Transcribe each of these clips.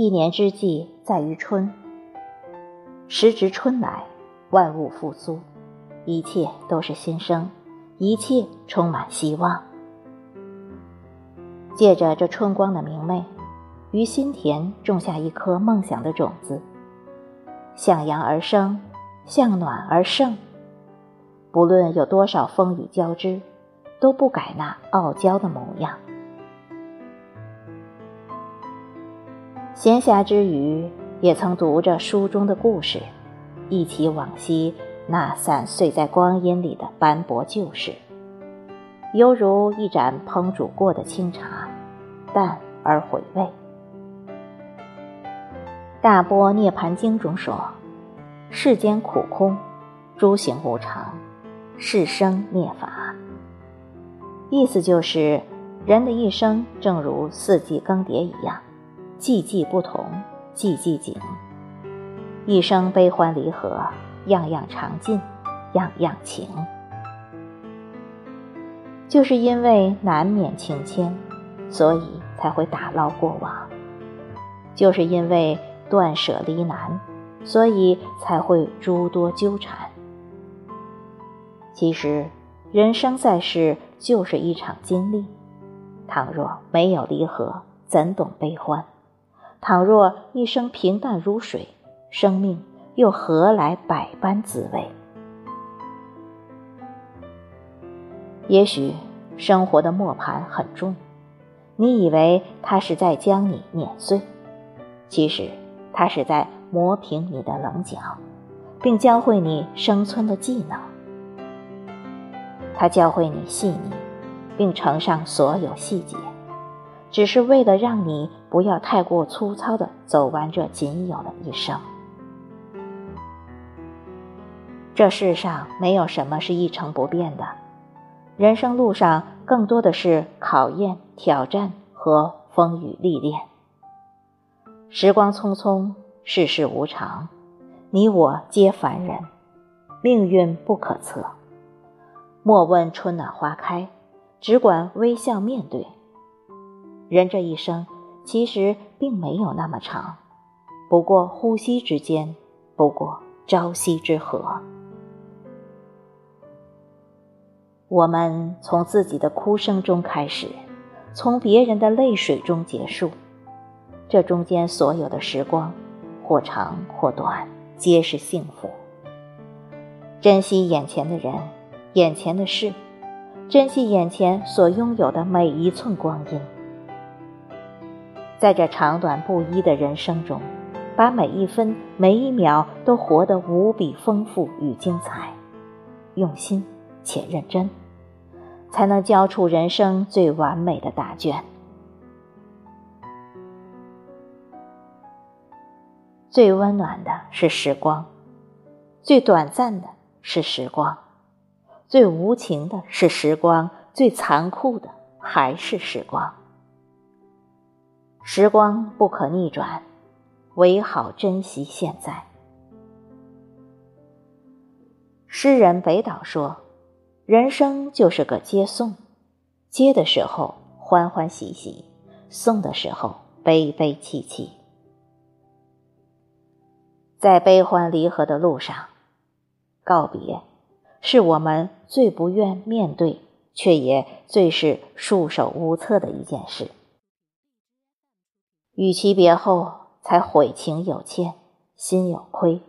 一年之计在于春，时值春来，万物复苏，一切都是新生，一切充满希望。借着这春光的明媚，于心田种下一颗梦想的种子，向阳而生，向暖而盛。不论有多少风雨交织，都不改那傲娇的模样。闲暇之余，也曾读着书中的故事，忆起往昔那散碎在光阴里的斑驳旧事，犹如一盏烹煮过的清茶，淡而回味。《大波涅盘经》中说：“世间苦空，诸行无常，是生灭法。”意思就是，人的一生正如四季更迭一样。季季不同，季季景。一生悲欢离合，样样常尽，样样情。就是因为难免情牵，所以才会打捞过往；就是因为断舍离难，所以才会诸多纠缠。其实，人生在世就是一场经历，倘若没有离合，怎懂悲欢？倘若一生平淡如水，生命又何来百般滋味？也许生活的磨盘很重，你以为它是在将你碾碎，其实它是在磨平你的棱角，并教会你生存的技能。它教会你细腻，并承上所有细节。只是为了让你不要太过粗糙的走完这仅有的一生。这世上没有什么是一成不变的，人生路上更多的是考验、挑战和风雨历练。时光匆匆，世事无常，你我皆凡人，命运不可测。莫问春暖花开，只管微笑面对。人这一生其实并没有那么长，不过呼吸之间，不过朝夕之和。我们从自己的哭声中开始，从别人的泪水中结束。这中间所有的时光，或长或短，皆是幸福。珍惜眼前的人，眼前的事，珍惜眼前所拥有的每一寸光阴。在这长短不一的人生中，把每一分每一秒都活得无比丰富与精彩，用心且认真，才能交出人生最完美的答卷。最温暖的是时光，最短暂的是时光，最无情的是时光，最残酷的还是时光。时光不可逆转，唯好珍惜现在。诗人北岛说：“人生就是个接送，接的时候欢欢喜喜，送的时候悲悲戚戚。在悲欢离合的路上，告别是我们最不愿面对，却也最是束手无策的一件事。”与其别后才悔情有欠，心有亏，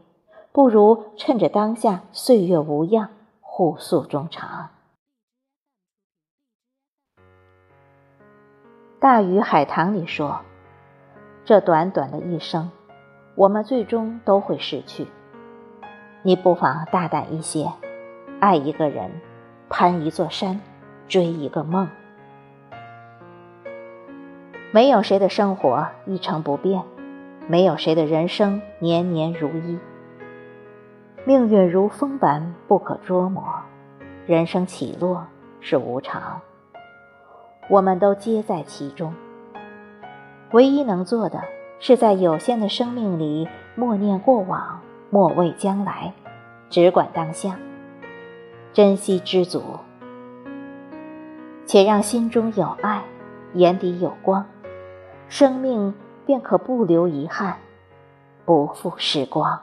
不如趁着当下岁月无恙，互诉衷肠。大鱼海棠里说：“这短短的一生，我们最终都会逝去。你不妨大胆一些，爱一个人，攀一座山，追一个梦。”没有谁的生活一成不变，没有谁的人生年年如一。命运如风般不可捉摸，人生起落是无常，我们都皆在其中。唯一能做的，是在有限的生命里，默念过往，莫畏将来，只管当下，珍惜知足，且让心中有爱，眼底有光。生命便可不留遗憾，不负时光。